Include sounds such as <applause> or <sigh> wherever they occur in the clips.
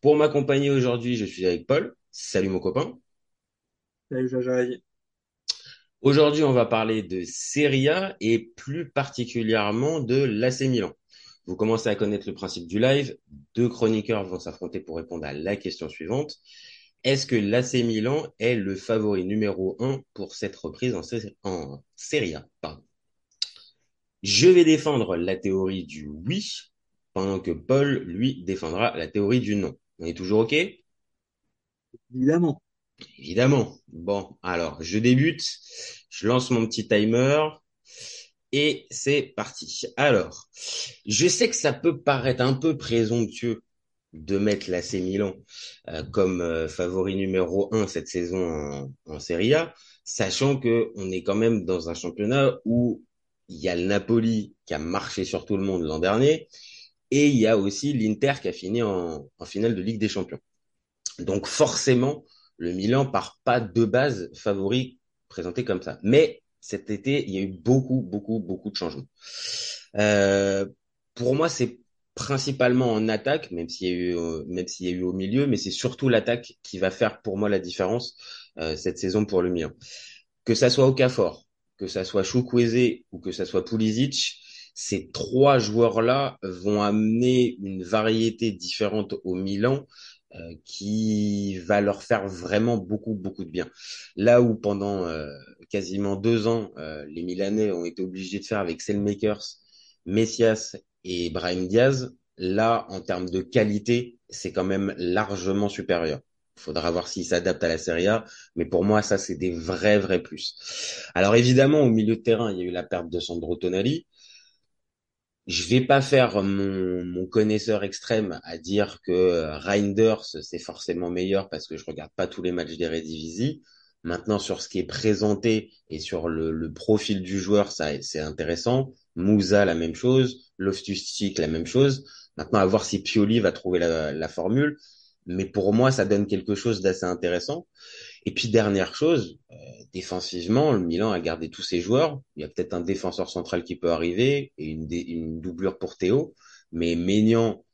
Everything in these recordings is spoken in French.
Pour m'accompagner aujourd'hui, je suis avec Paul. Salut mon copain. Salut Jajaï. Aujourd'hui, on va parler de Serie A et plus particulièrement de l'AC Milan. Vous commencez à connaître le principe du live. Deux chroniqueurs vont s'affronter pour répondre à la question suivante. Est-ce que l'AC Milan est le favori numéro un pour cette reprise en, en Serie A? Pardon. Je vais défendre la théorie du oui, pendant que Paul, lui, défendra la théorie du non. On est toujours OK? Évidemment. Évidemment. Bon, alors, je débute. Je lance mon petit timer. Et c'est parti. Alors, je sais que ça peut paraître un peu présomptueux de mettre l'AC Milan euh, comme euh, favori numéro un cette saison en, en Serie A, sachant que on est quand même dans un championnat où il y a le Napoli qui a marché sur tout le monde l'an dernier, et il y a aussi l'Inter qui a fini en, en, finale de Ligue des Champions. Donc forcément, le Milan part pas de base favori présenté comme ça. Mais cet été, il y a eu beaucoup, beaucoup, beaucoup de changements. Euh, pour moi, c'est principalement en attaque, même s'il y a eu, euh, même s'il y a eu au milieu, mais c'est surtout l'attaque qui va faire pour moi la différence euh, cette saison pour le Milan. Que ça soit Okafor, que ça soit Chukwueze ou que ça soit Pulisic, ces trois joueurs-là vont amener une variété différente au Milan euh, qui va leur faire vraiment beaucoup beaucoup de bien. Là où pendant euh, quasiment deux ans, euh, les Milanais ont été obligés de faire avec Selmakers, Messias et Brahim Diaz, là en termes de qualité, c'est quand même largement supérieur. Il faudra voir s'ils s'adaptent à la Serie A, mais pour moi ça c'est des vrais vrais plus. Alors évidemment au milieu de terrain, il y a eu la perte de Sandro Tonali, je vais pas faire mon, connaisseur extrême à dire que Reinders c'est forcément meilleur parce que je regarde pas tous les matchs des Redivisie. Maintenant sur ce qui est présenté et sur le, le profil du joueur, ça c'est intéressant. Moussa la même chose, Loftus-Cheek la même chose. Maintenant à voir si Pioli va trouver la, la formule, mais pour moi ça donne quelque chose d'assez intéressant. Et puis dernière chose, euh, défensivement, le Milan a gardé tous ses joueurs. Il y a peut-être un défenseur central qui peut arriver et une, doublure pour Théo, mais Maignan,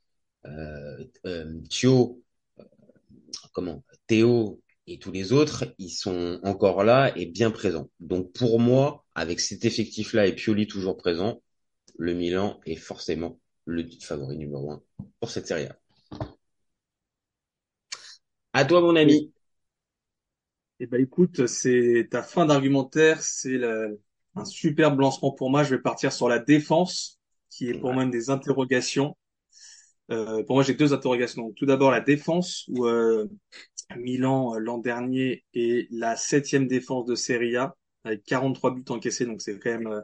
euh, euh, Thio, euh, comment, Théo et tous les autres, ils sont encore là et bien présents. Donc pour moi, avec cet effectif-là et Pioli toujours présent, le Milan est forcément le favori numéro un pour cette série. À toi, mon ami. Eh ben écoute, c'est ta fin d'argumentaire, c'est un superbe lancement pour moi. Je vais partir sur la défense, qui est pour ouais. moi une des interrogations. Euh, pour moi, j'ai deux interrogations. Donc, tout d'abord, la défense, où euh, Milan l'an dernier est la septième défense de Serie A avec 43 buts encaissés. Donc, c'est quand même,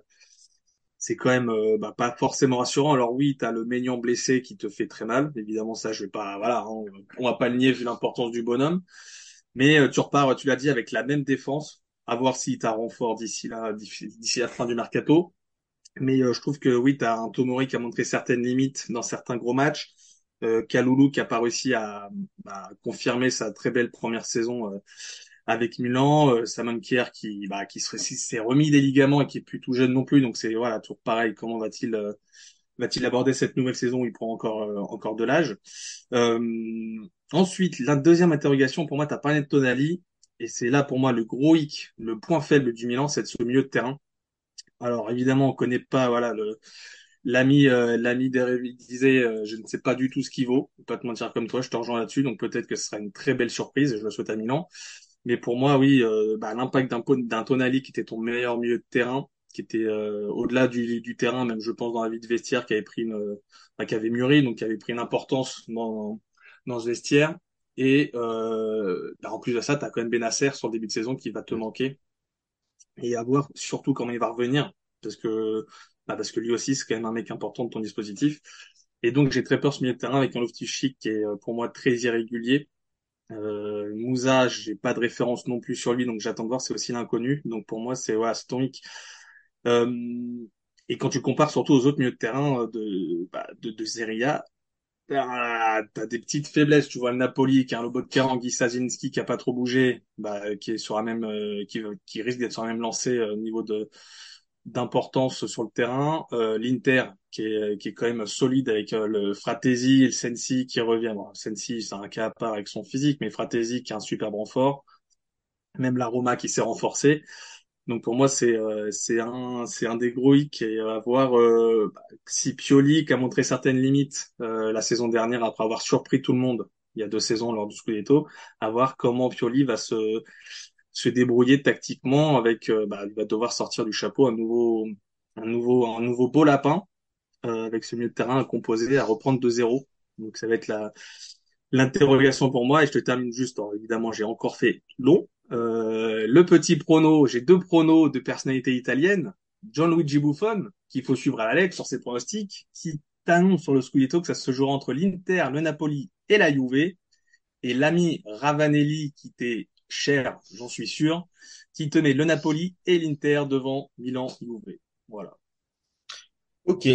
c'est quand même euh, bah, pas forcément rassurant. Alors oui, tu as le Maignan blessé qui te fait très mal. Évidemment, ça, je vais pas, voilà, hein, on va pas le nier vu l'importance du bonhomme. Mais euh, tu repars, tu l'as dit, avec la même défense. À voir si tu as renfort d'ici là, d'ici la fin du mercato. Mais euh, je trouve que oui, tu as un Tomori qui a montré certaines limites dans certains gros matchs. Euh, Kaloulou qui a pas réussi à, confirmer sa très belle première saison euh, avec Milan. Euh, Simon Kier qui, bah, qui s'est remis des ligaments et qui est plus tout jeune non plus. Donc c'est voilà, toujours pareil. Comment va-t-il va-t-il aborder cette nouvelle saison il prend encore encore de l'âge Ensuite, la deuxième interrogation, pour moi, tu as parlé de Tonali, et c'est là pour moi le gros hic, le point faible du Milan, c'est ce milieu de terrain. Alors évidemment, on connaît pas, voilà, le l'ami euh, l'ami disait, euh, je ne sais pas du tout ce qu'il vaut, pas te mentir comme toi, je te rejoins là-dessus, donc peut-être que ce sera une très belle surprise, je le souhaite à Milan. Mais pour moi, oui, euh, bah, l'impact d'un d'un Tonali qui était ton meilleur milieu de terrain, qui était euh, au-delà du, du, terrain, même je pense dans la vie de vestiaire, qui avait pris une, bah, qui avait mûri, donc qui avait pris une importance dans dans ce vestiaire. Et euh, bah en plus de ça, tu as quand même Benasser sur le début de saison qui va te manquer. Et à voir surtout comment il va revenir. Parce que, bah parce que lui aussi, c'est quand même un mec important de ton dispositif. Et donc, j'ai très peur ce milieu de terrain avec un Loftus-Cheek qui est pour moi très irrégulier. Euh, Moussa, j'ai pas de référence non plus sur lui, donc j'attends de voir. C'est aussi l'inconnu. Donc pour moi, c'est voilà, Stoic. Euh, et quand tu compares surtout aux autres milieux de terrain de bah, de, de Serie A, t'as t'as des petites faiblesses. Tu vois le Napoli qui a un Lobotka, Sazinski qui a pas trop bougé, bah, qui est sur la même, euh, qui, qui risque d'être sur la même lancée euh, au niveau de d'importance sur le terrain. Euh, L'Inter qui est qui est quand même solide avec euh, le Fratesi et le Sensi qui revient. Bon, Sensi c'est un cas à part avec son physique, mais Fratesi qui a un super renfort. Même la Roma qui s'est renforcée. Donc pour moi c'est euh, c'est un c'est un des gros hicks et à voir euh, si Pioli qui a montré certaines limites euh, la saison dernière après avoir surpris tout le monde il y a deux saisons lors du Scudetto, à voir comment Pioli va se se débrouiller tactiquement avec euh, bah, il va devoir sortir du chapeau un nouveau un nouveau un nouveau beau lapin euh, avec ce milieu de terrain à composer à reprendre de zéro. Donc ça va être la l'interrogation pour moi et je te termine juste alors, évidemment j'ai encore fait long euh, le petit prono, j'ai deux pronos de personnalité italienne. John Luigi Buffon, qu'il faut suivre à la lettre sur ses pronostics, qui t'annonce sur le Scudetto que ça se jouera entre l'Inter, le Napoli et la Juve. Et l'ami Ravanelli, qui t'est cher, j'en suis sûr, qui te met le Napoli et l'Inter devant Milan Juve. Voilà. Ok,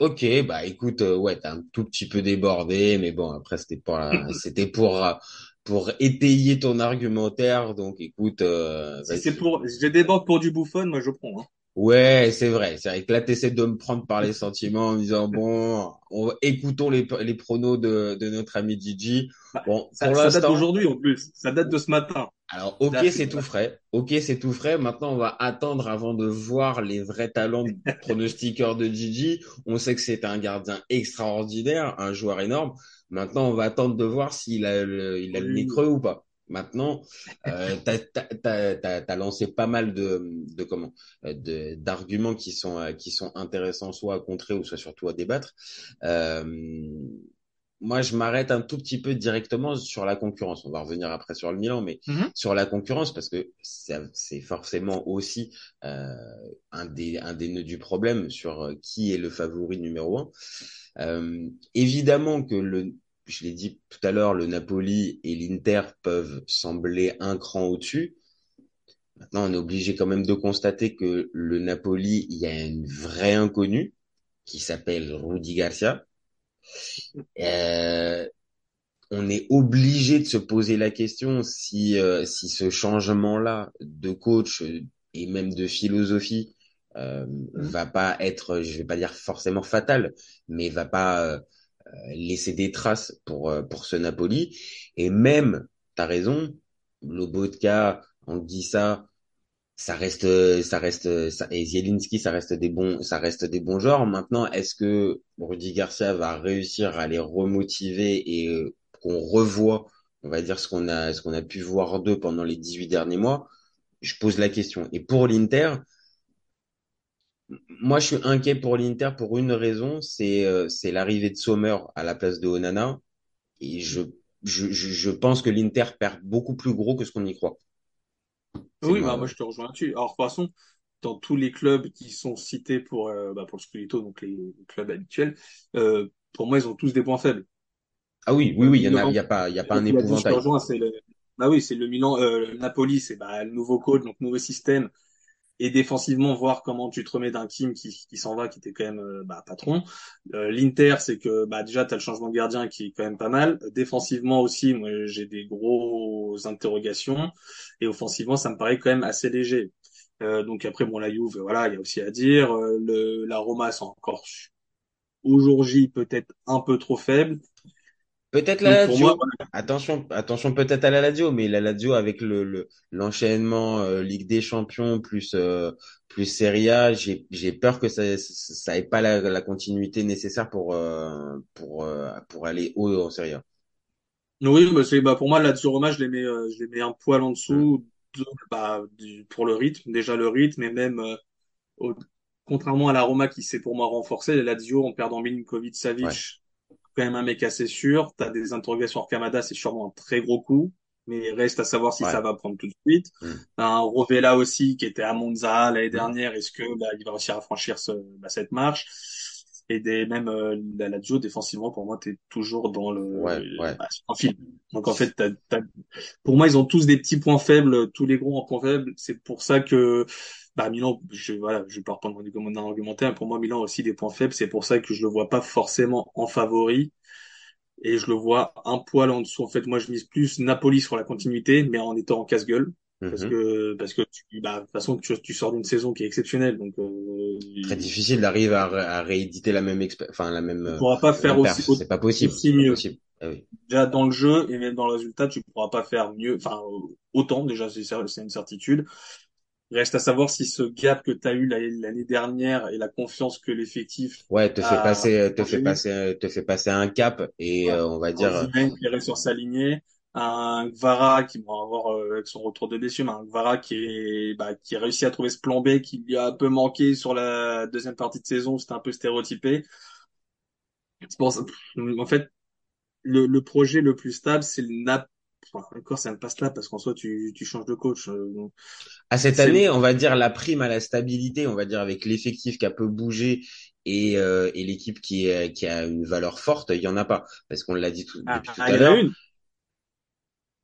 ok, bah écoute, euh, ouais, t'as un tout petit peu débordé, mais bon, après c'était pour euh, <laughs> pour étayer ton argumentaire, donc écoute, euh, si c'est pour, je déborde pour du Buffon, moi je prends. Hein. Ouais, c'est vrai. C'est vrai que là, t'essaies de me prendre par les sentiments en me disant, bon, on, écoutons les, les pronos de, de notre ami Gigi. Bah, bon, ça, ça date d'aujourd'hui en plus. Ça date de ce matin. Alors, ok, c'est tout frais. Ok, c'est tout frais. Maintenant, on va attendre avant de voir les vrais talents de <laughs> pronostiqueur de Gigi. On sait que c'est un gardien extraordinaire, un joueur énorme. Maintenant, on va attendre de voir s'il a le, il a le nez creux ou pas. Maintenant, euh, t'as as, lancé pas mal de, de comment, de d'arguments qui sont euh, qui sont intéressants soit à contrer ou soit surtout à débattre. Euh, moi, je m'arrête un tout petit peu directement sur la concurrence. On va revenir après sur le Milan, mais mm-hmm. sur la concurrence parce que c'est forcément aussi euh, un des un des nœuds du problème sur euh, qui est le favori numéro un. Euh, évidemment que le je l'ai dit tout à l'heure, le Napoli et l'Inter peuvent sembler un cran au-dessus. Maintenant, on est obligé quand même de constater que le Napoli, il y a une vraie inconnue qui s'appelle Rudy Garcia. Euh, on est obligé de se poser la question si euh, si ce changement-là de coach et même de philosophie euh, mmh. va pas être, je vais pas dire forcément fatal, mais va pas laisser des traces pour pour ce Napoli. Et même, t'as raison, Lobotka, Anguissa, ça reste, ça reste, ça, et Zielinski, ça reste des bons, ça reste des bons joueurs. Maintenant, est-ce que Rudy Garcia va réussir à les remotiver et euh, qu'on revoit, on va dire ce qu'on a, ce qu'on a pu voir d'eux pendant les 18 derniers mois? Je pose la question. Et pour l'Inter, moi, je suis inquiet pour l'Inter pour une raison, c'est euh, c'est l'arrivée de Sommer à la place de Onana. Et je, je, je pense que l'Inter perd beaucoup plus gros que ce qu'on y croit. Oui, bah, moi je te rejoins là-dessus. Alors, de toute façon, dans tous les clubs qui sont cités pour, euh, bah, pour le Scudetto, donc les, clubs habituels, euh, pour moi, ils ont tous des points faibles. Ah oui, oui, oui, il y en a, y a pas, il y a pas un épouvantail. Bah oui, c'est le Milan, euh, le Napoli, c'est bah, le nouveau coach, donc nouveau système et défensivement voir comment tu te remets d'un team qui, qui s'en va, qui était quand même euh, bah, patron. Euh, L'Inter, c'est que bah, déjà tu as le changement de gardien qui est quand même pas mal. Défensivement aussi, moi j'ai des grosses interrogations et offensivement ça me paraît quand même assez léger. Euh, donc après bon la Juve, voilà, il y a aussi à dire. Euh, le, la Roma c'est encore aujourd'hui peut-être un peu trop faible. Peut-être la Lazio. Attention, attention peut-être à la Lazio, mais la Lazio avec le l'enchaînement euh, Ligue des Champions plus euh, plus Serie A, j'ai j'ai peur que ça ça ait pas la, la continuité nécessaire pour euh, pour pour aller haut en Serie A. Oui, bah c'est bah pour moi la Lazio Roma, je les mets je les mets un poil en dessous bah, du, pour le rythme, déjà le rythme et même contrairement à la Roma qui s'est pour moi renforcée, la Lazio en perdant Milinkovic Savic quand même un mec assez sûr. Tu as des interrogations Kamada, c'est sûrement un très gros coup, mais reste à savoir si ça va prendre tout de suite. Mm. Un Rovella aussi qui était à Monza l'année mm. dernière, est-ce que bah, il va réussir à franchir ce, bah, cette marche? Et des, même euh, la Lazio, défensivement, pour moi, tu es toujours dans le Ouais, ouais. bah, sur un fil. Donc en fait, pour moi, ils ont tous des petits points faibles, tous les gros en points faibles. C'est pour ça que bah, Milan, je, voilà, je vais pas reprendre mon argumentaire. Pour moi, Milan a aussi des points faibles. C'est pour ça que je le vois pas forcément en favori. Et je le vois un poil en dessous. En fait, moi, je mise plus Napoli sur la continuité, mais en étant en casse-gueule. Parce Mhm. que, parce que tu, bah, de toute façon, tu, tu sors d'une saison qui est exceptionnelle. Donc, euh, Très difficile d'arriver à, ré- à rééditer la même enfin la même, tu euh, pourras pas la faire aussi. C'est pas possible. aussi C'est pas mieux. possible. Ah oui. Déjà, dans le jeu et même dans le résultat, tu pourras pas faire mieux. Enfin, euh, autant, déjà, c'est c'est une certitude. Reste à savoir si ce gap que tu as eu l'année dernière et la confiance que l'effectif Ouais, te fait a passer, te fait passer, te fait passer un cap et Ouais. euh, on va dire, euh, qui sur sa lignée, un Gvara qui va avoir euh, avec son retour de blessure, mais un Gvara qui est bah, qui a réussi à trouver ce plan B qui lui a un peu manqué sur la deuxième partie de saison, c'était un peu stéréotypé. Ça, en fait, le, le projet le plus stable, c'est le Nap. Enfin, encore, c'est même pas stable parce qu'en soi, tu, tu changes de coach. euh, à cette année, on va dire la prime à la stabilité, on va dire avec l'effectif qui a peu bougé et, euh, et l'équipe qui, est- qui a une valeur forte, il y en a pas. Parce qu'on l'a dit tout- ah, depuis tout ah, à il y en a l'heure. une.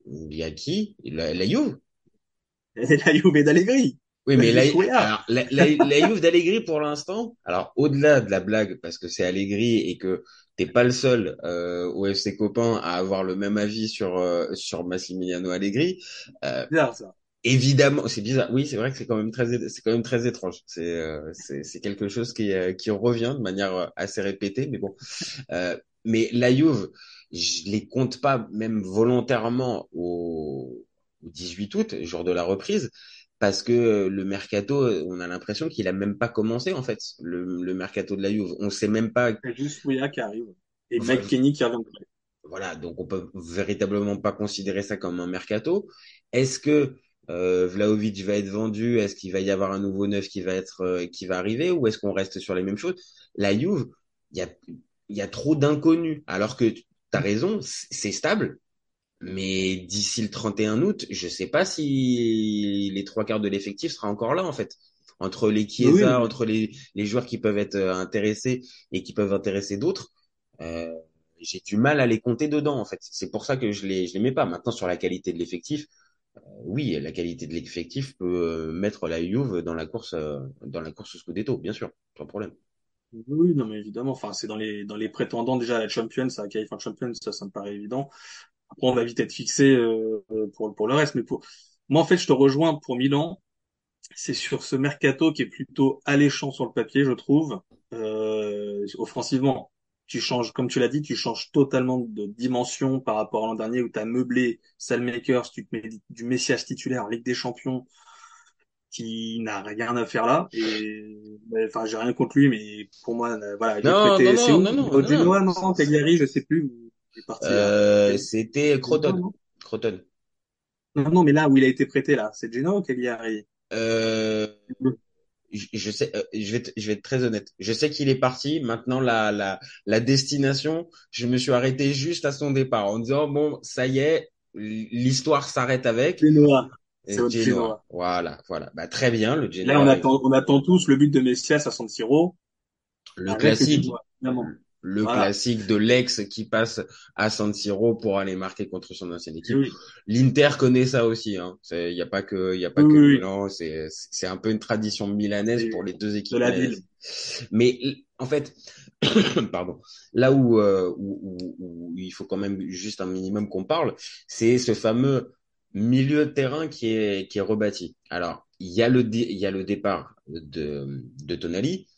Il y a qui? La, la Juve. Et <laughs> la Juve d'Allegri. Oui, mais la, alors, la, la, la Juve d'Allegri pour l'instant, alors au-delà de la blague, parce que c'est Allegri et que t'es pas le seul euh, au FC Copain à avoir le même avis sur euh, sur Massimiliano Allegri, euh, Bizarre, ça. évidemment, c'est bizarre. Oui, c'est vrai que c'est quand même très c'est quand même très étrange. C'est euh, c'est c'est quelque chose qui euh, qui revient de manière euh, assez répétée, mais bon. Euh, mais la Juve, je les compte pas même volontairement au, au 18 août, jour de la reprise, parce que le mercato, on a l'impression qu'il a même pas commencé en fait, le, le mercato de la Juve. On sait même pas. C'est juste Souya qui arrive. Et Enfin, Kenny qui revient voilà, donc on peut véritablement pas considérer ça comme un mercato. Est-ce que euh, Vlahovic va être vendu? Est-ce qu'il va y avoir un nouveau neuf qui va être euh, qui va arriver? Ou est-ce qu'on reste sur les mêmes choses? La Juve, il y a il y a trop d'inconnus. Alors que tu as raison, c'est stable. Mais d'ici le 31 août, je sais pas si les trois quarts de l'effectif sera encore là en fait. Entre les Oui, Chiesa, mais entre les, les joueurs qui peuvent être euh, intéressés et qui peuvent intéresser d'autres, euh, j'ai du mal à les compter dedans en fait. C'est pour ça que je les je les mets pas. Maintenant sur la qualité de l'effectif, euh, oui, la qualité de l'effectif peut euh, mettre la Juve dans la course euh, dans la course au Scudetto, bien sûr, sans problème. oui, non, mais évidemment. Enfin, c'est dans les, dans les prétendants déjà à la Champions, à la qualif en Champions, ça, ça me paraît évident. Après, on va vite être fixé, euh, pour, pour le reste. Mais pour, moi, en fait, je te rejoins pour Milan. C'est sur ce mercato qui est plutôt alléchant sur le papier, je trouve. Euh, offensivement, tu changes, comme tu l'as dit, tu changes totalement de dimension par rapport à l'an dernier où tu as meublé Salmakers, tu te mets du Messias titulaire en Ligue des Champions qui n'a rien à faire là. Et enfin, j'ai rien contre lui, mais pour moi, euh, voilà, Non, non, non. non? Euh, c'était Croton. non? Croton. Non, non, mais là où il a été prêté là, c'est Genoa ou Cagliari? Euh, je, je sais, euh, je vais, être- je vais être très honnête. Je sais qu'il est parti. Maintenant, la, la, la destination, je me suis arrêté juste à son départ en disant bon, ça y est, l'histoire s'arrête avec Genoa. Genoa. Genoa. Voilà, voilà. Bah très bien, le Là, Genoa, on attend, on attend tous le but de Messias à San Siro. le classique, vois. Le Voilà. classique de l'ex qui passe à San Siro pour aller marquer contre son ancienne équipe. Oui, L'Inter connaît ça aussi. Hein. C'est, y a pas que, y a pas oui, que oui, Milan. C'est, c'est un peu une tradition milanaise pour les deux de équipes la milanaises. ville. Mais en fait, <coughs> pardon, là où, euh, où, où- où il faut quand même juste un minimum qu'on parle, c'est ce fameux milieu de terrain qui est, qui est rebâti. Alors, il y a le, il y a le départ de, de Tonali,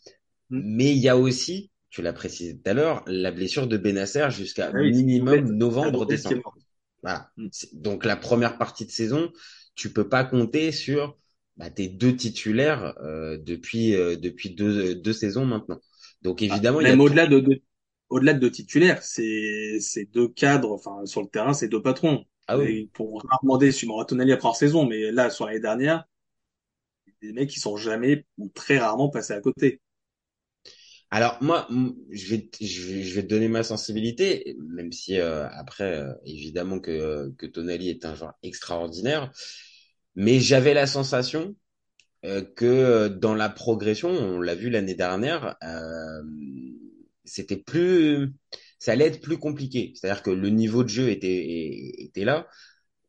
Hmm. mais il y a aussi, tu l'as précisé tout à l'heure, la blessure de Benacer jusqu'à Ah oui, minimum Lopez. Novembre, Lopez qui est décembre. mort. Voilà. C'est- Donc la première partie de saison, tu peux pas compter sur bah, tes deux titulaires euh, depuis euh, depuis deux, deux saisons maintenant. Donc Ah, évidemment, même au-delà de, de- au-delà de deux titulaires, c'est, c'est deux cadres, enfin, sur le terrain, c'est deux patrons. Ah oui. Et pour rarement des sur Tonali après saison, mais là, sur l'année dernière, des mecs qui sont jamais ou très rarement passés à côté. Alors moi, je vais je vais, donner ma sensibilité, même si euh, après euh, évidemment que que Tonali est un joueur extraordinaire, mais j'avais la sensation euh, que dans la progression, on l'a vu l'année dernière, c'était plus, ça allait être plus compliqué. C'est-à-dire que le niveau de jeu était, était là.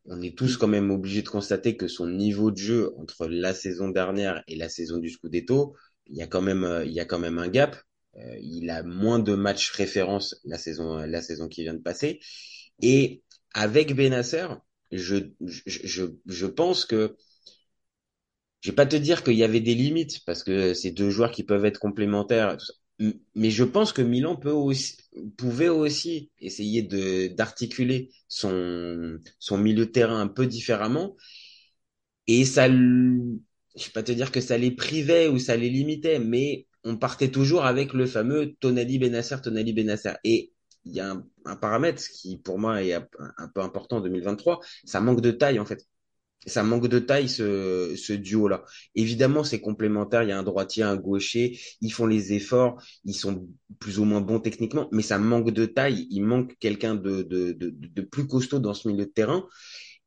On est tous quand même obligés de constater que son niveau de jeu entre la saison dernière et la saison du Scudetto, il y a quand même, il y a quand même un gap. Euh, il a moins de matchs référence la saison, la saison qui vient de passer. Et avec Benasser, je, je, je, je pense que je vais pas te dire qu'il y avait des limites parce que c'est deux joueurs qui peuvent être complémentaires. Mais je pense que Milan peut aussi, pouvait aussi essayer de d'articuler son son milieu de terrain un peu différemment. Et ça, je vais pas te dire que ça les privait ou ça les limitait, mais on partait toujours avec le fameux Tonali Benasser, Tonali Benasser. Et il y a un, paramètre qui pour moi est un, peu important en 2023, ça manque de taille en fait ça manque de taille ce, duo-là. Évidemment, c'est complémentaire. Il y a un droitier, un gaucher. Ils font les efforts. Ils sont plus ou moins bons techniquement, mais ça manque de taille. Il manque quelqu'un de, plus costaud dans ce milieu de terrain.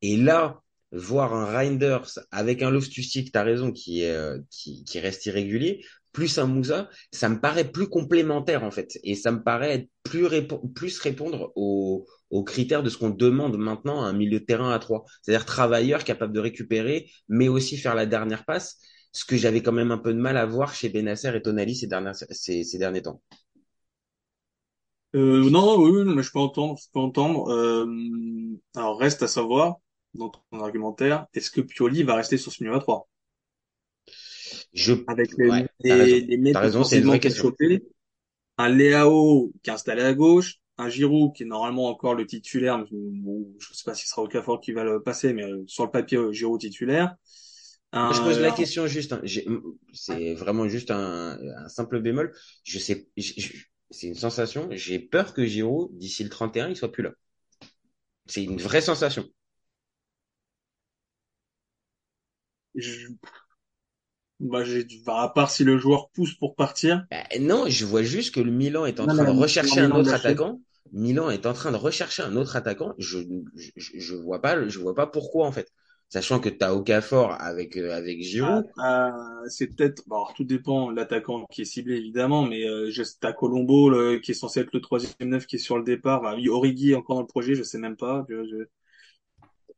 Et là, voir un Reinders avec un Loftus-Cheek, t'as raison, qui, euh, reste irrégulier, plus un Moussa, ça me paraît plus complémentaire en fait, et ça me paraît plus, plus répondre aux, critères de ce qu'on demande maintenant à un milieu de terrain à trois, c'est-à-dire travailleur capable de récupérer, mais aussi faire la dernière passe, ce que j'avais quand même un peu de mal à voir chez Benasser et Tonali ces, ces derniers temps. Euh, non, oui, mais je peux entendre, je peux entendre. Euh, alors reste à savoir dans ton argumentaire, est-ce que Pioli va rester sur ce milieu à 3 je... Avec les, ouais, les, les mecs raison, c'est une vraie question. Chopé, un Léao qui est installé à gauche, un Giroud qui est normalement encore le titulaire, bon, je sais pas si ce sera Okafor qui va le passer, mais euh, sur le papier, euh, Giroud titulaire. Un, je pose la question juste, hein, c'est vraiment juste un, un, simple bémol. Je sais, c'est une sensation. J'ai peur que Giroud, d'ici le 31, il soit plus là. C'est une vraie sensation. Je... Bah, j'ai, à part si le joueur pousse pour partir. Bah, non, je vois juste que le Milan est en non, train de rechercher un autre attaquant. Milan est en train de rechercher un autre attaquant. Je, je, je vois pas, je vois pas pourquoi en fait. Sachant que tu as Okafor avec euh, avec Giroud. Ah, ah, c'est peut-être, bon, tout dépend l'attaquant qui est ciblé évidemment, mais euh, t'as Colombo le, qui est censé être le troisième neuf qui est sur le départ. Bah, oui, Origi encore dans le projet, je sais même pas. Je, je...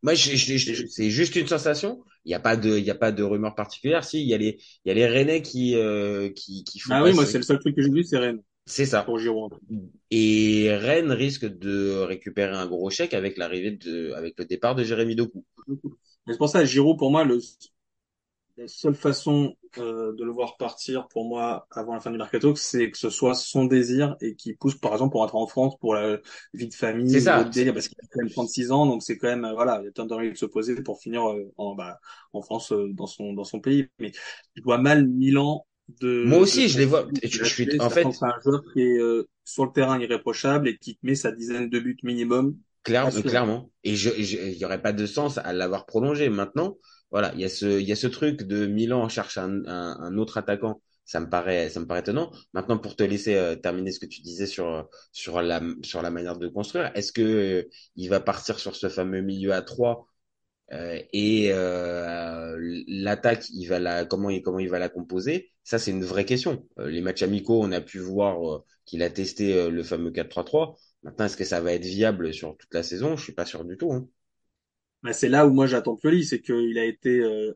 Moi, je, je, c'est juste une sensation. Il n'y a pas de, il y a pas de rumeur particulière. Si, il y a les, il y a les Rennais qui, euh, qui, qui font. Ah oui, moi, c'est le seul truc que j'ai vu, c'est Rennes. C'est ça. Pour Giroud. Et Rennes risque de récupérer un gros chèque avec l'arrivée de, avec le départ de Jérémy Doku. C'est pour ça, Giroud, pour moi, le, la seule façon euh, de le voir partir, pour moi, avant la fin du mercato, c'est que ce soit son désir et qu'il pousse, par exemple, pour rentrer en France, pour la vie de famille, c'est ça. délire, parce qu'il a quand même 36 ans, donc c'est quand même, euh, voilà, il a temps de se poser pour finir euh, en, bah, en France, euh, dans son, dans son pays. Mais je vois mal Milan de. Moi aussi, de, je les vois. Je, suis, en fait, c'est un joueur qui est euh, sur le terrain irréprochable et qui met sa dizaine de buts minimum. Clairement, clairement. Et je, il y aurait pas de sens à l'avoir prolongé. Maintenant, voilà, il y a ce, truc de Milan cherche un, un, autre attaquant. Ça me paraît, ça me paraît étonnant. Maintenant, pour te laisser euh, terminer ce que tu disais sur sur la manière de construire, est-ce que euh, il va partir sur ce fameux milieu à trois euh, et euh, l'attaque, il va la comment il comment il va la composer? Ça, c'est une vraie question. les matchs amicaux, on a pu voir qu'il a testé le fameux 4-3-3. Maintenant, est-ce que ça va être viable sur toute la saison? Je suis pas sûr du tout. Hein bah, c'est là où moi j'attends Pioli, c'est qu'il a été euh,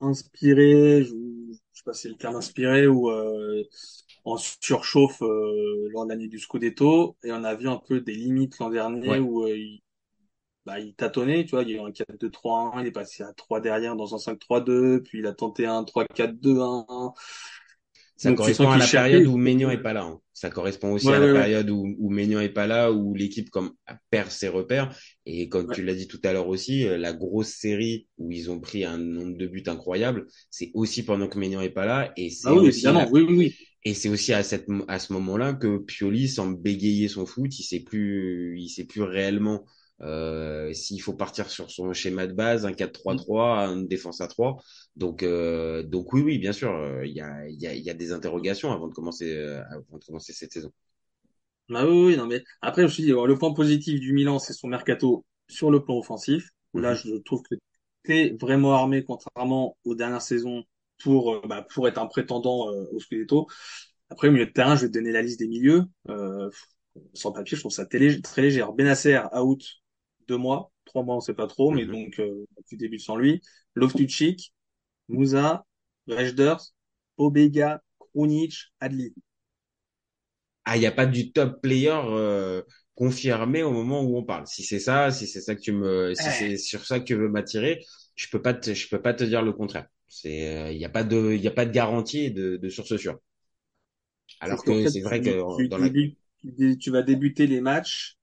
inspiré, je, je sais pas si c'est le terme inspiré ou euh, en surchauffe euh, lors de l'année du Scudetto, et on a vu un peu des limites l'an dernier Ouais. où euh, il, bah, il tâtonnait, tu vois, il y a eu un 4-2-3-1, il est passé à 3 derrière dans un 5-3-2, puis il a tenté un 3-4-2-1. Ça Donc correspond à la période où Maignan est pas là. hein. Ça correspond aussi Ouais, à la ouais, ouais. période où, où Maignan est pas là, où l'équipe comme perd ses repères. Et comme tu l'as dit tout à l'heure aussi, euh, la grosse série où ils ont pris un nombre de buts incroyable, c'est aussi pendant que Maignan est pas là. Et c'est Ah oui, aussi la- oui, oui. et c'est aussi à cette à ce moment-là que Pioli semble bégayer son foot. Il sait plus, il sait plus réellement euh, s'il faut partir sur son schéma de base, un 4-3-3, une défense à 3. Donc, euh, donc oui, oui, bien sûr, euh, il y a, il y a, y a des interrogations avant de commencer, euh, avant de commencer cette saison. Ah oui, oui, non, mais après, je me suis dit, le point positif du Milan, c'est son mercato sur le plan offensif, où là, Mhm. je trouve que t'es vraiment armé, contrairement aux dernières saisons, pour, euh, bah, pour être un prétendant euh, au Scudetto. Après, au milieu de terrain, je vais te donner la liste des milieux. Euh, sans papier, je trouve ça très léger. Alors, Benacer, out, deux mois. Trois mois, on sait pas trop, mais Mhm. donc, euh, tu débutes sans lui. Loftus-Cheek, Moussa, Rejders, Obega, Krunic, Adli. Ah, il n'y a pas du top player euh, confirmé au moment où on parle. Si c'est ça, si c'est ça que tu me, si Eh. c'est sur ça que tu veux m'attirer, je peux pas te, je peux pas te dire le contraire. C'est, euh, il n'y a pas de, il a pas de garantie de, de source sûre. Alors que c'est vrai que tu, dans la, tu vas débuter les matchs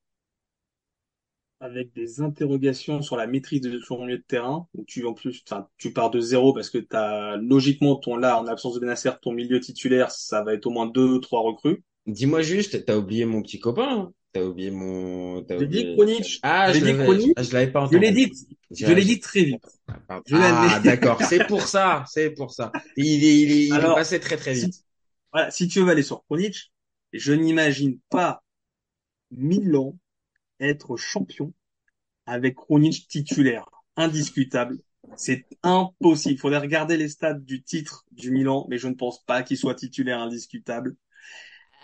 avec des interrogations sur la maîtrise de ton milieu de terrain, où tu en plus, tu pars de zéro parce que t'as logiquement ton là, en absence de Benacer, ton milieu titulaire, ça va être au moins deux, trois recrues. dis-moi juste, t'as oublié mon petit copain, hein t'as oublié mon, t'as J'ai dit oublié. Krunic, Ah, j'ai je dit l'avais, Krunic, je l'avais pas je entendu. l'ai dit, je l'ai dit très vite. Ah. Je. Ah, d'accord, c'est pour ça, c'est pour ça. Il est, il est, il est passé très très vite. Si, voilà, si tu veux aller sur Krunic, je n'imagine pas Milan être champion avec Krunic titulaire, indiscutable. C'est impossible. Il faudrait regarder les stats du titre du Milan, mais je ne pense pas qu'il soit titulaire indiscutable.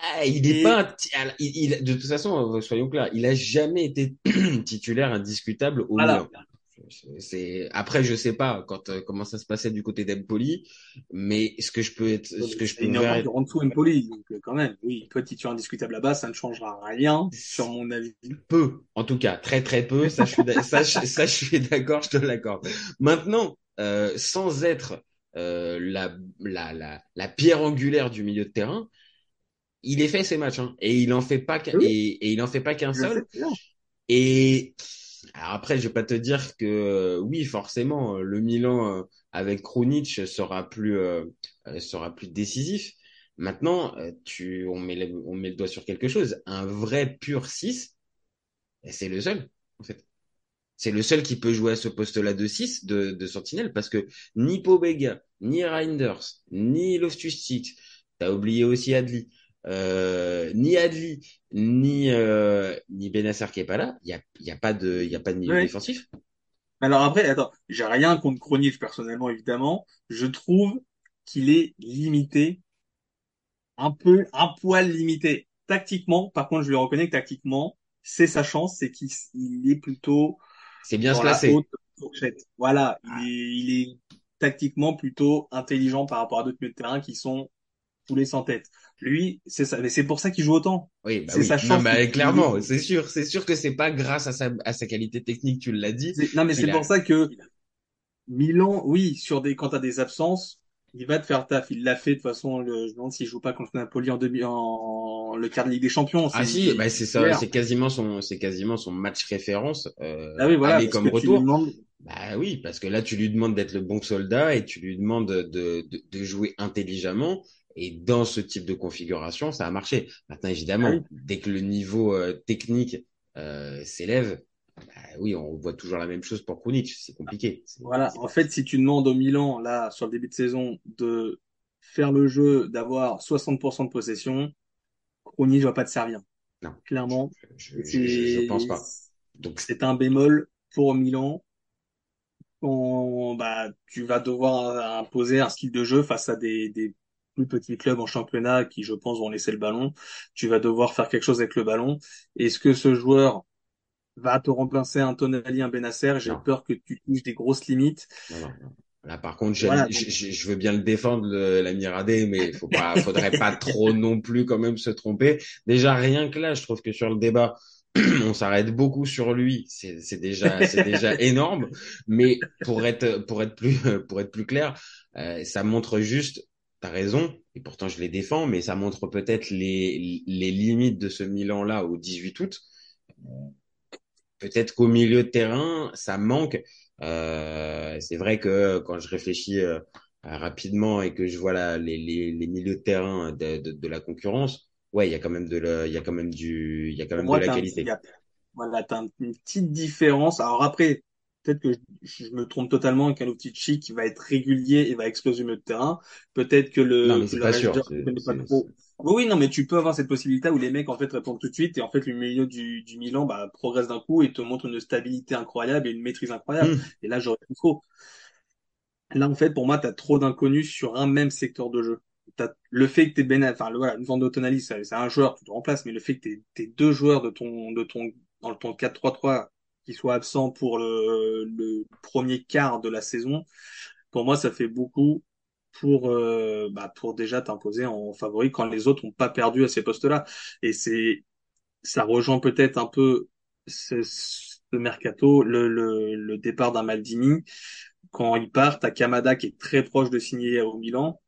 Ah, il est Et- pas, il, il- de toute façon, euh, soyons clairs, il a jamais été <clears throat> titulaire indiscutable au Voilà. Milan. C'est après, je sais pas quand euh, comment ça se passait du côté d'Empoli, mais ce que je peux être, ce que je peux une faire, erreur de Rantzou Empoli, donc euh, quand même, oui, toi titulaire indiscutable là-bas, ça ne changera rien sur mon avis. peu, en tout cas, très très peu. Ça, je suis, d'a- ça, je- ça, je suis d'accord, je te l'accorde. Maintenant, euh, sans être euh, la, la, la, la pierre angulaire du milieu de terrain, il est fait ses matchs, hein, et il en fait pas Oui. et, et il en fait pas qu'un seul. Et alors après, je vais pas te dire que euh, oui, forcément, euh, le Milan euh, avec Krunic sera plus sera plus décisif. Maintenant, tu on met le, on met le doigt sur quelque chose. Un vrai pur 6, et c'est le seul en fait. C'est le seul qui peut jouer à ce poste-là de 6 de, de sentinelle parce que ni Pobega, ni Reinders, ni Loftus-Cheek, t'as oublié aussi Adli, euh, ni Adli, ni euh, ni Benacer qui est pas là, il y a y a pas de il y a pas de milieu Ouais. défensif. Alors après, attends, j'ai rien contre Kronic personnellement, évidemment. Je trouve qu'il est limité, un peu, un poil limité. Tactiquement, par contre, je lui reconnais que tactiquement, c'est sa chance, c'est qu'il il est plutôt C'est bien se placer. Voilà, Ah. il est, il est tactiquement plutôt intelligent par rapport à d'autres milieux de terrain qui sont foulés sans tête. Lui, c'est ça, mais c'est pour ça qu'il joue autant. Oui, bah c'est oui. sa Non, chance mais clairement, c'est sûr, c'est sûr que c'est pas grâce à sa à sa qualité technique, tu l'as dit. C'est- Non, mais c'est a- pour ça que Milan, oui, sur des, quand t'as des absences, il va te faire taf. Il l'a fait de toute façon. Le, je me demande s'il joue pas contre Napoli en demi, en le quart de Ligue des Champions. Ah C'est- si, il- bah c'est ça, c'est quasiment son c'est quasiment son match référence euh, Ah oui, voilà, aller comme retour. demandes- Bah oui, parce que là, tu lui demandes d'être le bon soldat et tu lui demandes de, de, de jouer intelligemment. Et dans ce type de configuration, ça a marché. Maintenant, évidemment, Ah oui. dès que le niveau euh, technique euh, s'élève, bah oui, on voit toujours la même chose pour Krunic. C'est compliqué. Voilà. En fait, si tu demandes au Milan, là, sur le début de saison, de faire le jeu, d'avoir 60% de possession, Kronic va pas te servir. Non. Clairement. je, je pense pas. Donc, C'est un bémol pour Milan. Quand, bah, tu vas devoir imposer un style de jeu face à des, des plus petits clubs en championnat qui, je pense, vont laisser le ballon. Tu vas devoir faire quelque chose avec le ballon. Est-ce que ce joueur va te remplacer un Tonali, un? J'ai peur que tu touches des grosses limites. non, non, non. Là, par contre, Voilà, je, donc- je- je veux bien le défendre, l'ami Radé, mais faut pas, <laughs> faudrait pas trop non plus quand même se tromper. Déjà, rien que là, je trouve que sur le débat, <clears throat> on s'arrête beaucoup sur lui. C'est c'est déjà, c'est déjà <laughs> énorme. Mais pour être, pour être plus, pour être plus clair, euh, ça montre juste, t'as raison, et pourtant je les défends, mais ça montre peut-être les, les limites de ce Milan-là au 18 août. Peut-être qu'au milieu de terrain, ça manque. Euh, c'est vrai que quand je réfléchis euh, rapidement et que je vois la, les, les, les milieux de terrain de, de, de la concurrence, ouais, il y a quand même de la, il y a quand même du, il y a quand même moi, de la un qualité. Voilà, t'as un- une petite différence. Alors après, peut-être que je, je me trompe totalement, qu'un petit chic va être régulier et va exploser de terrain. Peut-être que le, Non, mais que c'est le pas sûr. Pas trop. Oui, oui, non, mais tu peux avoir cette possibilité où les mecs, en fait, répondent tout de suite et en fait, le milieu du, du Milan, bah, progresse d'un coup et te montre une stabilité incroyable et une maîtrise incroyable. Hmm. Et là, j'aurais plus trop. Là, en fait, pour moi, t'as trop d'inconnus sur un même secteur de jeu. le fait que t'es Ben, enfin voilà, une vente d'Otonali, c'est un joueur, tu te remplaces, mais le fait que t'es t'es deux joueurs de ton de ton dans ton 4-3-3 qui soient absents pour le, le premier quart de la saison, pour moi, ça fait beaucoup pour euh, bah, pour déjà t'imposer en favori quand les autres ont pas perdu à ces postes-là. Et c'est ça rejoint peut-être un peu ce, ce mercato, le, le, le départ d'un Maldini. Quand il part, t'as Kamada qui est très proche de signer au Milan.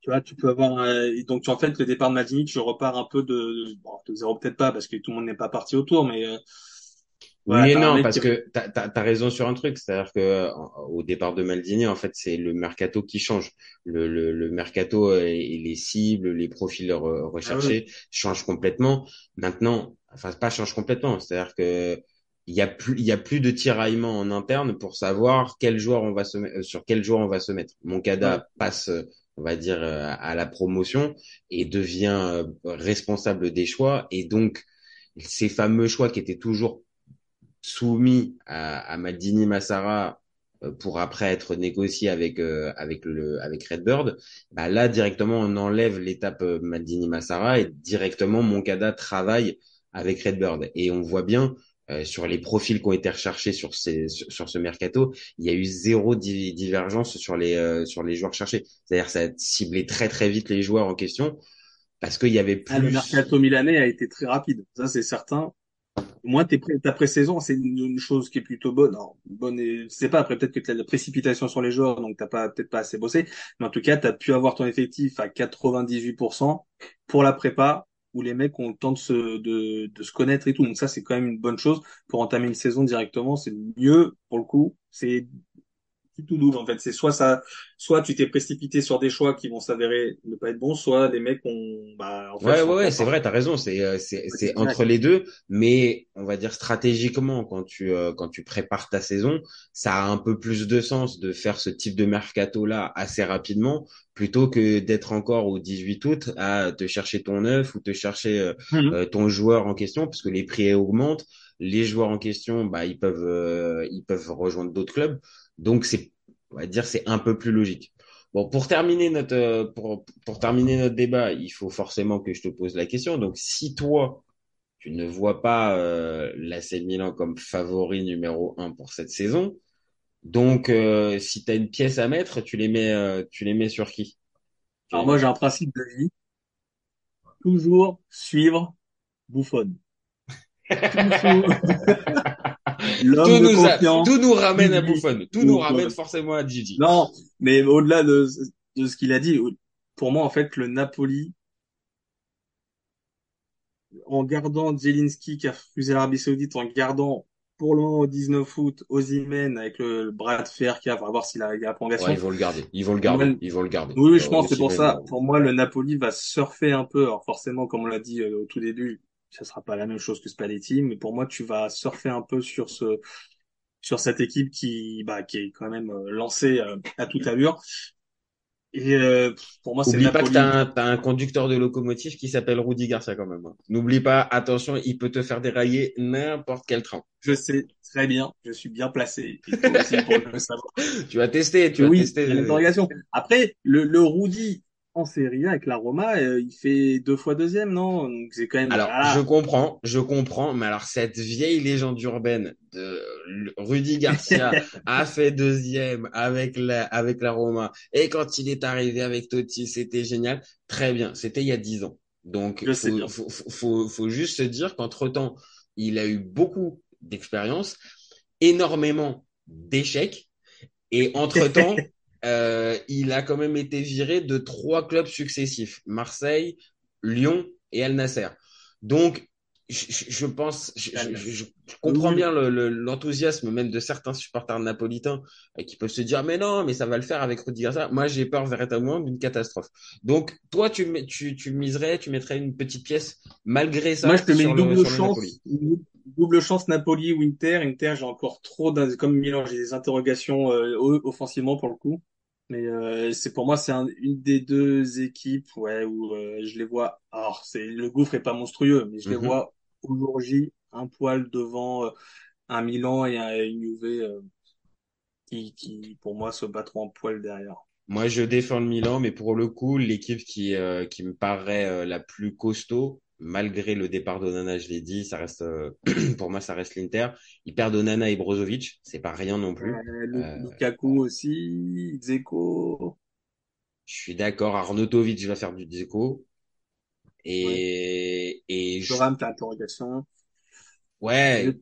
Tu vois, tu peux avoir un- donc en fait le départ de Maldini, tu repars un peu de bon, de zéro peut-être pas parce que tout le monde n'est pas parti autour, mais euh, voilà, Oui et non, parce que t'as, t'as, t'as raison sur un truc, c'est-à-dire que au départ de Maldini, en fait, c'est le mercato qui change. Le, le, le mercato euh, et les cibles, les profils ah ouais. recherchés changent complètement. Maintenant, enfin, pas changent complètement, c'est-à-dire que il y a plus, il y a plus de tiraillement en interne pour savoir quel joueur on va se, euh, sur quel joueur on va se mettre. Ouais. Moncada passe, euh, on va dire, euh, à la promotion et devient euh, responsable des choix et donc ces fameux choix qui étaient toujours soumis à, à Maldini Massara euh, pour après être négocié avec euh, avec le avec Redbird, bah là directement on enlève l'étape euh, Maldini Massara et directement Moncada travaille avec Redbird et on voit bien euh, sur les profils qui ont été recherchés sur ces sur, sur ce mercato, il y a eu zéro di- divergence sur les euh, sur les joueurs cherchés. C'est-à-dire ça a ciblé très très vite les joueurs en question parce qu'il y avait Ah, le plus mercato milanais a été très rapide, ça c'est certain. Moi, pré- ta pré-saison, c'est une, une chose qui est plutôt bonne. Alors, bonne et, je sais pas, après peut-être que tu as de la précipitation sur les joueurs, donc t'as pas, peut-être pas assez bossé. Mais en tout cas, tu as pu avoir ton effectif à 98% pour la prépa, où les mecs ont le temps de se, de, de se connaître et tout. Donc ça, c'est quand même une bonne chose pour entamer une saison directement. C'est mieux, pour le coup. C'est tout double, en fait. C'est soit ça, soit tu t'es précipité sur des choix qui vont s'avérer ne pas être bons, soit les mecs ont, bah, en fait, Ouais, ouais, c'est vrai, t'as raison, c'est euh, c'est c'est entre les deux, mais on va dire stratégiquement quand tu euh, quand tu prépares ta saison, ça a un peu plus de sens de faire ce type de mercato là assez rapidement plutôt que d'être encore au 18 août à te chercher ton neuf ou te chercher euh, Mhm. euh, ton joueur en question parce que les prix augmentent, les joueurs en question bah ils peuvent euh, ils peuvent rejoindre d'autres clubs, donc c'est on va dire c'est un peu plus logique. Bon, pour terminer notre euh, pour, pour terminer notre débat, il faut forcément que je te pose la question. Donc, si toi, tu ne vois pas euh, l'AC Milan comme favori numéro un pour cette saison, donc euh, si tu as une pièce à mettre, tu les mets euh, tu les mets sur qui? Alors moi, j'ai un principe de vie. toujours suivre Buffon. <laughs> Toujours l'homme Tout de nous a- confiance. tout nous ramène à. Buffon, tout nous ramène forcément à Gigi. Non, mais au-delà de, de ce qu'il a dit, pour moi, en fait, le Napoli, en gardant Zielinski qui a refusé l'Arabie Saoudite, en gardant pour le moment au 19 août Osimhen avec le bras de fer qu'il y a, on va voir s'il a la prolongation. Ouais, ils vont le garder, ils vont le garder, Ouais. ils vont le garder. Oui, oui, je Euh, pense, c'est pour ça. euh, Pour moi, le Napoli va surfer un peu. Alors forcément, comme on l'a dit euh, au tout début, ça sera pas la même chose que Spalletti, mais pour moi, tu vas surfer un peu sur ce, sur cette équipe qui, bah, qui est quand même euh, lancée euh, à toute allure. Et euh, pour moi, c'est Oublie pas que t'as un, t'as un conducteur de locomotive qui s'appelle Rudy Garcia quand même. hein. N'oublie pas, attention, il peut te faire dérailler n'importe quel train. Je sais très bien, je suis bien placé. Et toi aussi pour le savoir. <laughs> Tu vas tester, tu vas tester. Après, le, le Rudy en Serie A avec la Roma, euh, il fait deux fois deuxième, non? Donc c'est quand même. Alors, je comprends, je comprends, mais alors cette vieille légende urbaine de Rudy Garcia <laughs> a fait deuxième avec la avec la Roma et quand il est arrivé avec Totti, c'était génial. Très bien, c'était il y a dix ans. Donc, Je faut, bien. faut, faut, faut, faut juste se dire qu'entre-temps, il a eu beaucoup d'expérience, énormément d'échecs et <laughs> entre-temps, euh, il a quand même été viré de trois clubs successifs, Marseille, Lyon et Al Nasser. Donc, je, je- pense, je, je- je- comprends bien le- le- l'enthousiasme même de certains supporters napolitains euh, qui peuvent se dire, mais non, mais ça va le faire avec Rudy Garcia. Moi, j'ai peur véritablement d'une catastrophe. Donc, toi, tu, tu, tu miserais, tu mettrais une petite pièce malgré ça Moi, je te mets une le, double le chance, double chance Napoli ou Inter. Inter, j'ai encore trop, comme Milan, j'ai des interrogations euh, offensivement pour le coup. Mais euh, c'est pour moi, c'est un- une des deux équipes, ouais, où euh, je les vois. Alors, c'est le gouffre est pas monstrueux, mais je les Mhm. vois au jour J un poil devant euh, un Milan et un, Juve qui, qui, pour moi, se battront un poil derrière. Moi, je défends le Milan, mais pour le coup, l'équipe qui, qui me paraît la plus costaud, malgré le départ d'Onana, je l'ai dit, ça reste, euh, <clears throat> pour moi, ça reste l'Inter. Ils perdent Onana et Brozovic, c'est pas rien non plus. Euh, Lu- Lukaku aussi, Dzeko. je suis d'accord, Arnautovic va faire du Dzeko. Et, et je, Thuram, t'as interrogation. ouais,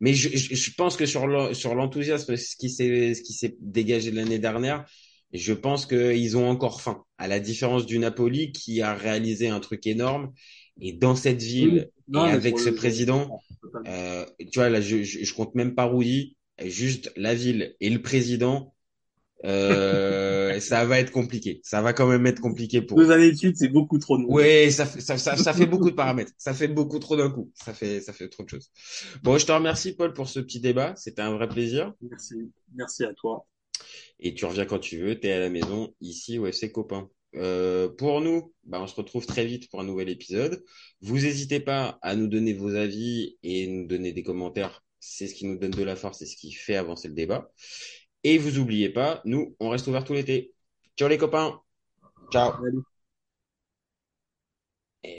mais je, je, je pense que sur l'en- sur l'enthousiasme, ce qui s'est, ce qui s'est dégagé de l'année dernière, je pense qu'ils ont encore faim. À la différence du Napoli qui a réalisé un truc énorme. Et dans cette ville, Non, et avec ce président, euh, tu vois, là, je, je, je compte même pas Rudy, juste la ville et le président, euh, <laughs> ça va être compliqué. Ça va quand même être compliqué pour eux. Deux années de suite, c'est beaucoup trop de. Ouais, ça fait, ça, ça, ça fait beaucoup de paramètres. Ça fait beaucoup trop d'un coup. Ça fait, ça fait trop de choses. Bon, je te remercie, Paul, pour ce petit débat. C'était un vrai plaisir. Merci, merci à toi. Et tu reviens quand tu veux. T'es à la maison, ici, au FC Copain. Euh, pour nous, bah, on se retrouve très vite pour un nouvel épisode. Vous n'hésitez pas à nous donner vos avis et nous donner des commentaires. C'est ce qui nous donne de la force, c'est ce qui fait avancer le débat. Et vous oubliez pas, nous, on reste ouvert tout l'été. Ciao les copains. Ciao.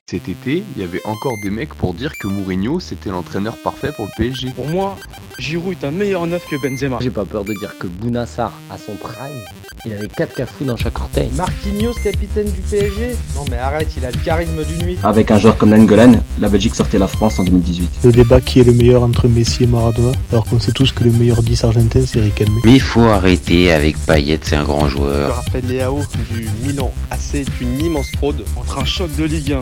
Cet été, il y avait encore des mecs pour dire que Mourinho c'était l'entraîneur parfait pour le PSG. Pour moi, Giroud est un meilleur neuf que Benzema. J'ai pas peur de dire que Bounassar, à son prime, il avait 4 cafous dans chaque orteil. Marquinhos, capitaine du PSG Non mais arrête, il a le charisme d'une nuit. Avec un joueur comme Nangolan, la Belgique sortait la France en 2018. Le débat qui est le meilleur entre Messi et Maradona, alors qu'on sait tous que le meilleur 10 argentin c'est Riquelme. Mais il faut arrêter avec Payet, c'est un grand joueur. Raphaël Leao du Milan AC est une immense fraude. Entre un choc de Ligue 1